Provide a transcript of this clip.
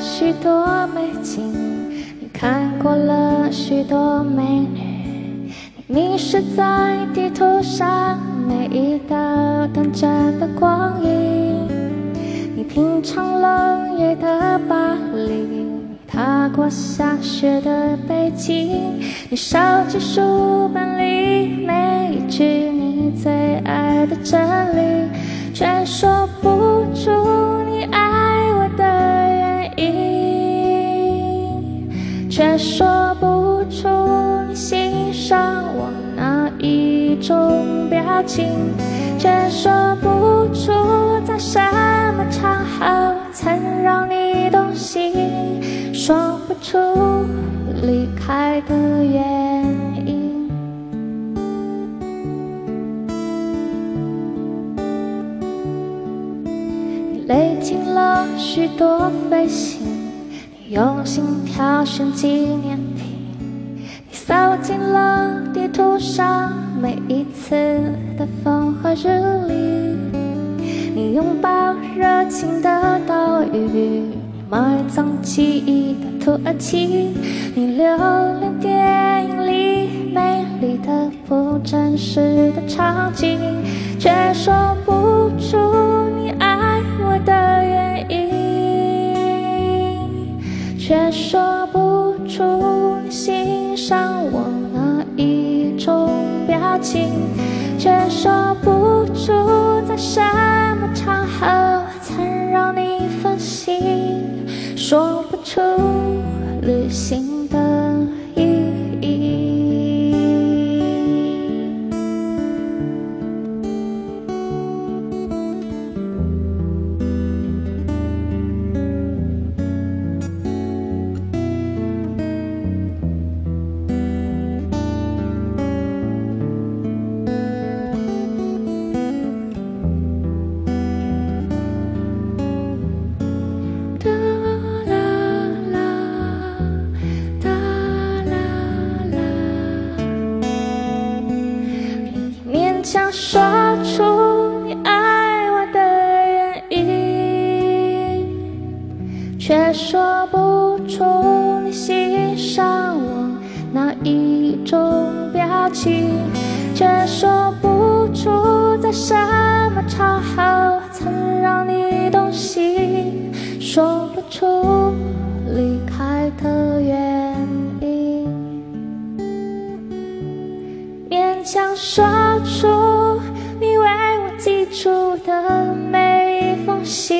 许多美景，你看过了许多美女，你迷失在地图上每一道短暂的光影，你品尝冷夜的巴黎，踏过下雪的北京，你收集书本里每一句你最爱的真理，说不出你欣赏我哪一种表情，却说不出在什么场合曾让你动心，说不出离开的原因。你累积了许多飞行，用心挑选纪念品，你扫进了地图上每一次的风和日丽，你拥抱热情的岛屿，埋葬记忆的土耳其，你留恋电影里美丽的不真实的场景，却说不出却说不出你欣赏我哪一种表情，却说不出在什么场合曾让你分心，说不出旅行的说出你爱我的原因，却说不出你欣赏我哪一种表情，却说不出在什么场合曾让你动心，说不出离开的原因，勉强说出处的每一封信，